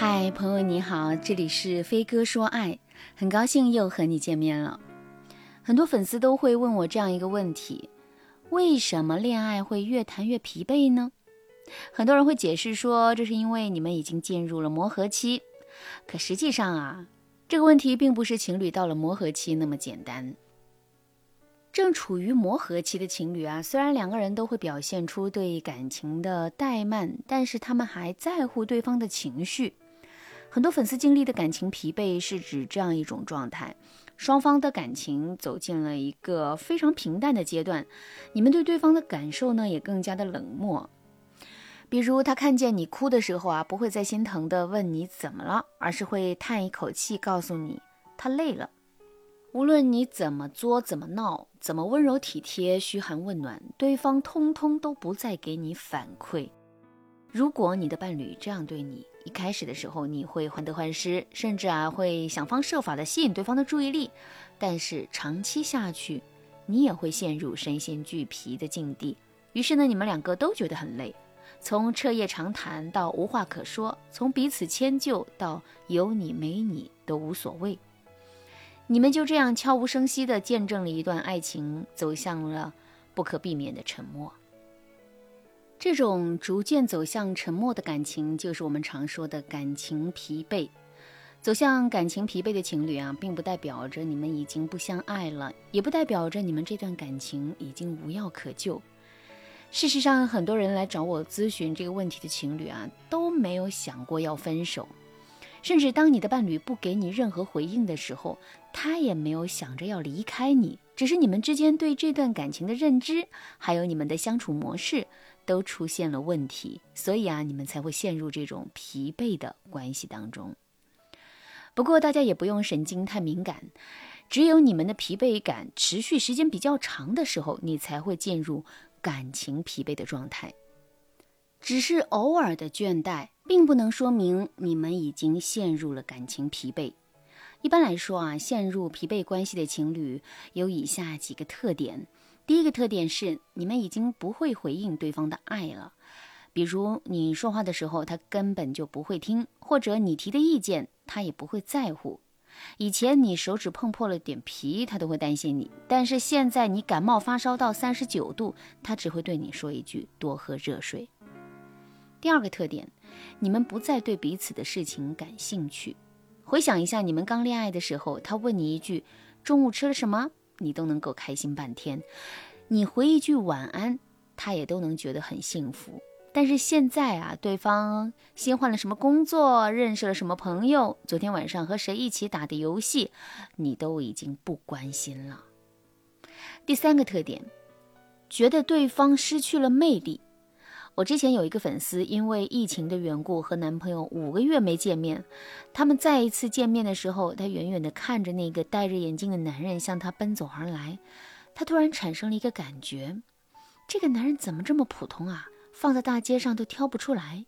嗨，朋友你好，这里是飞哥说爱，很高兴又和你见面了。很多粉丝都会问我这样一个问题：为什么恋爱会越谈越疲惫呢？很多人会解释说，这是因为你们已经进入了磨合期。可实际上啊，这个问题并不是情侣到了磨合期那么简单。正处于磨合期的情侣啊，虽然两个人都会表现出对感情的怠慢，但是他们还在乎对方的情绪。很多粉丝经历的感情疲惫，是指这样一种状态：双方的感情走进了一个非常平淡的阶段，你们对对方的感受呢，也更加的冷漠。比如他看见你哭的时候啊，不会再心疼的问你怎么了，而是会叹一口气，告诉你他累了。无论你怎么作、怎么闹、怎么温柔体贴、嘘寒问暖，对方通通都不再给你反馈。如果你的伴侣这样对你，一开始的时候你会患得患失，甚至啊会想方设法的吸引对方的注意力，但是长期下去，你也会陷入身心俱疲的境地。于是呢，你们两个都觉得很累，从彻夜长谈到无话可说，从彼此迁就到有你没你都无所谓。你们就这样悄无声息地见证了一段爱情走向了不可避免的沉默。这种逐渐走向沉默的感情，就是我们常说的感情疲惫。走向感情疲惫的情侣啊，并不代表着你们已经不相爱了，也不代表着你们这段感情已经无药可救。事实上，很多人来找我咨询这个问题的情侣啊，都没有想过要分手。甚至当你的伴侣不给你任何回应的时候，他也没有想着要离开你，只是你们之间对这段感情的认知，还有你们的相处模式都出现了问题，所以啊，你们才会陷入这种疲惫的关系当中。不过大家也不用神经太敏感，只有你们的疲惫感持续时间比较长的时候，你才会进入感情疲惫的状态。只是偶尔的倦怠，并不能说明你们已经陷入了感情疲惫。一般来说啊，陷入疲惫关系的情侣有以下几个特点：第一个特点是你们已经不会回应对方的爱了，比如你说话的时候他根本就不会听，或者你提的意见他也不会在乎。以前你手指碰破了点皮，他都会担心你，但是现在你感冒发烧到三十九度，他只会对你说一句：多喝热水。第二个特点，你们不再对彼此的事情感兴趣。回想一下，你们刚恋爱的时候，他问你一句“中午吃了什么”，你都能够开心半天；你回一句“晚安”，他也都能觉得很幸福。但是现在啊，对方新换了什么工作，认识了什么朋友，昨天晚上和谁一起打的游戏，你都已经不关心了。第三个特点，觉得对方失去了魅力。我之前有一个粉丝，因为疫情的缘故和男朋友五个月没见面。他们再一次见面的时候，她远远地看着那个戴着眼镜的男人向她奔走而来，她突然产生了一个感觉：这个男人怎么这么普通啊？放在大街上都挑不出来。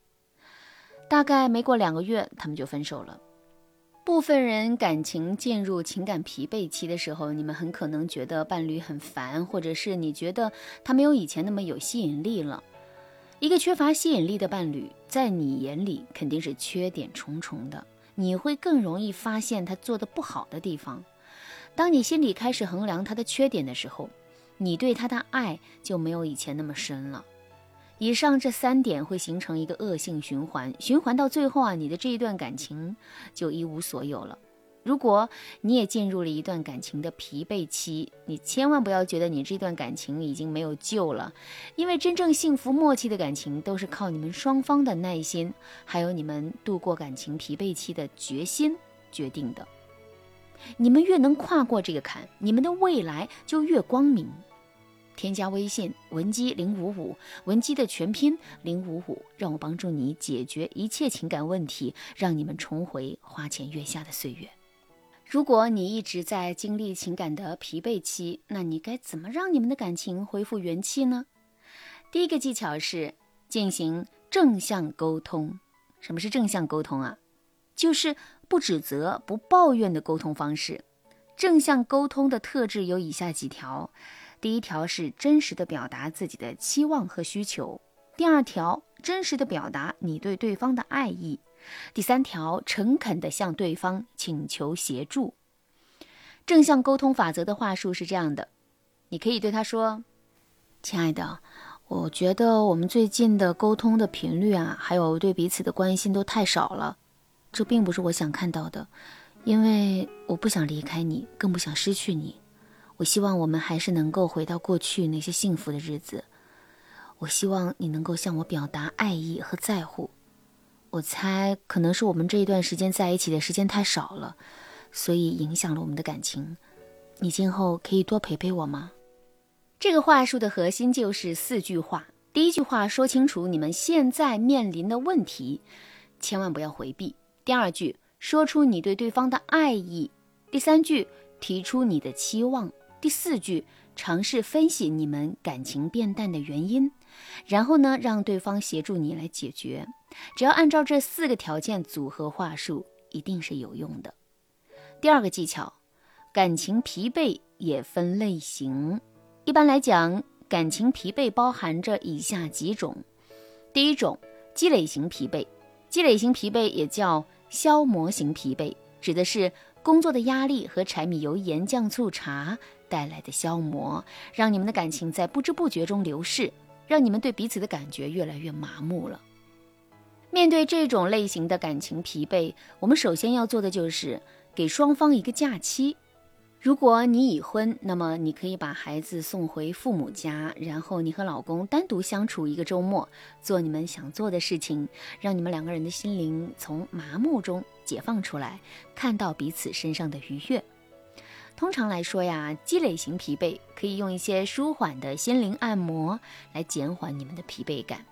大概没过两个月，他们就分手了。部分人感情进入情感疲惫期的时候，你们很可能觉得伴侣很烦，或者是你觉得他没有以前那么有吸引力了。一个缺乏吸引力的伴侣，在你眼里肯定是缺点重重的，你会更容易发现他做的不好的地方。当你心里开始衡量他的缺点的时候，你对他的爱就没有以前那么深了。以上这三点会形成一个恶性循环，循环到最后啊，你的这一段感情就一无所有了。如果你也进入了一段感情的疲惫期，你千万不要觉得你这段感情已经没有救了，因为真正幸福默契的感情都是靠你们双方的耐心，还有你们度过感情疲惫期的决心决定的。你们越能跨过这个坎，你们的未来就越光明。添加微信文姬零五五，文姬的全拼零五五，让我帮助你解决一切情感问题，让你们重回花前月下的岁月。如果你一直在经历情感的疲惫期，那你该怎么让你们的感情恢复元气呢？第一个技巧是进行正向沟通。什么是正向沟通啊？就是不指责、不抱怨的沟通方式。正向沟通的特质有以下几条：第一条是真实的表达自己的期望和需求；第二条，真实的表达你对对方的爱意；第三条，诚恳地向对方请求协助。正向沟通法则的话术是这样的：你可以对他说：“亲爱的，我觉得我们最近的沟通的频率啊，还有对彼此的关心都太少了，这并不是我想看到的。因为我不想离开你，更不想失去你。我希望我们还是能够回到过去那些幸福的日子。我希望你能够向我表达爱意和在乎。”我猜可能是我们这一段时间在一起的时间太少了，所以影响了我们的感情。你今后可以多陪陪我吗？这个话术的核心就是四句话。第一句话说清楚你们现在面临的问题，千万不要回避。第二句说出你对对方的爱意。第三句提出你的期望。第四句尝试分析你们感情变淡的原因，然后呢，让对方协助你来解决。只要按照这四个条件组合话术，一定是有用的。第二个技巧，感情疲惫也分类型。一般来讲，感情疲惫包含着以下几种：第一种，积累型疲惫。积累型疲惫也叫消磨型疲惫，指的是工作的压力和柴米油盐酱醋茶带来的消磨，让你们的感情在不知不觉中流逝，让你们对彼此的感觉越来越麻木了。面对这种类型的感情疲惫，我们首先要做的就是给双方一个假期。如果你已婚，那么你可以把孩子送回父母家，然后你和老公单独相处一个周末，做你们想做的事情，让你们两个人的心灵从麻木中解放出来，看到彼此身上的愉悦。通常来说呀，积累型疲惫可以用一些舒缓的心灵按摩来减缓你们的疲惫感。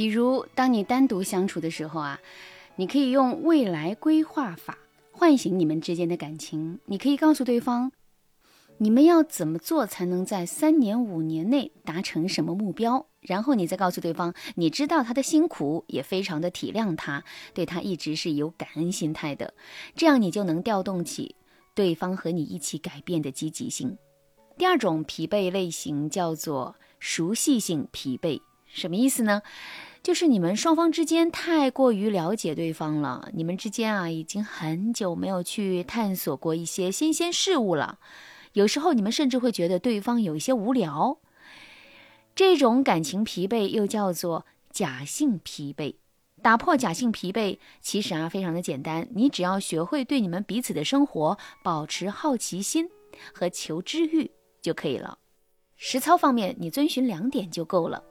比如，当你单独相处的时候啊，你可以用未来规划法唤醒你们之间的感情。你可以告诉对方，你们要怎么做才能在三年、五年内达成什么目标。然后你再告诉对方，你知道他的辛苦，也非常的体谅他，对他一直是有感恩心态的。这样你就能调动起对方和你一起改变的积极性。第二种疲惫类型叫做熟悉性疲惫，什么意思呢？就是你们双方之间太过于了解对方了，你们之间啊已经很久没有去探索过一些新鲜事物了，有时候你们甚至会觉得对方有一些无聊。这种感情疲惫又叫做假性疲惫。打破假性疲惫，其实啊非常的简单，你只要学会对你们彼此的生活保持好奇心和求知欲就可以了。实操方面，你遵循两点就够了。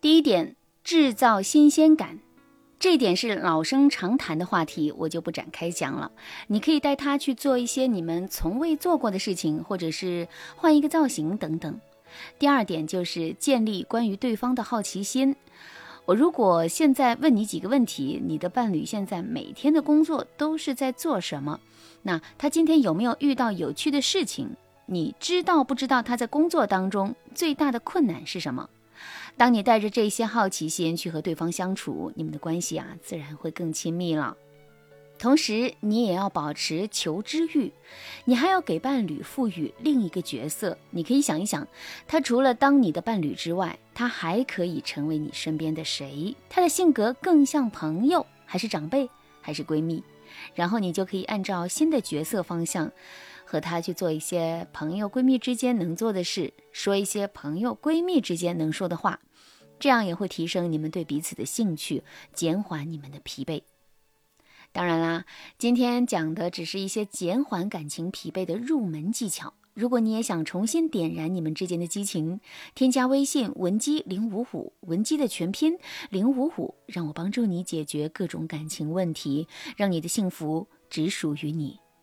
第一点。制造新鲜感，这点是老生常谈的话题，我就不展开讲了。你可以带他去做一些你们从未做过的事情，或者是换一个造型等等。第二点就是建立关于对方的好奇心。我如果现在问你几个问题：你的伴侣现在每天的工作都是在做什么？那他今天有没有遇到有趣的事情？你知道不知道他在工作当中最大的困难是什么？当你带着这些好奇心去和对方相处，你们的关系啊，自然会更亲密了。同时，你也要保持求知欲，你还要给伴侣赋予另一个角色。你可以想一想，他除了当你的伴侣之外，他还可以成为你身边的谁？他的性格更像朋友，还是长辈，还是闺蜜？然后你就可以按照新的角色方向。和他去做一些朋友闺蜜之间能做的事，说一些朋友闺蜜之间能说的话，这样也会提升你们对彼此的兴趣，减缓你们的疲惫。当然啦，今天讲的只是一些减缓感情疲惫的入门技巧。如果你也想重新点燃你们之间的激情，添加微信文姬零五五，文姬的全拼零五五，让我帮助你解决各种感情问题，让你的幸福只属于你。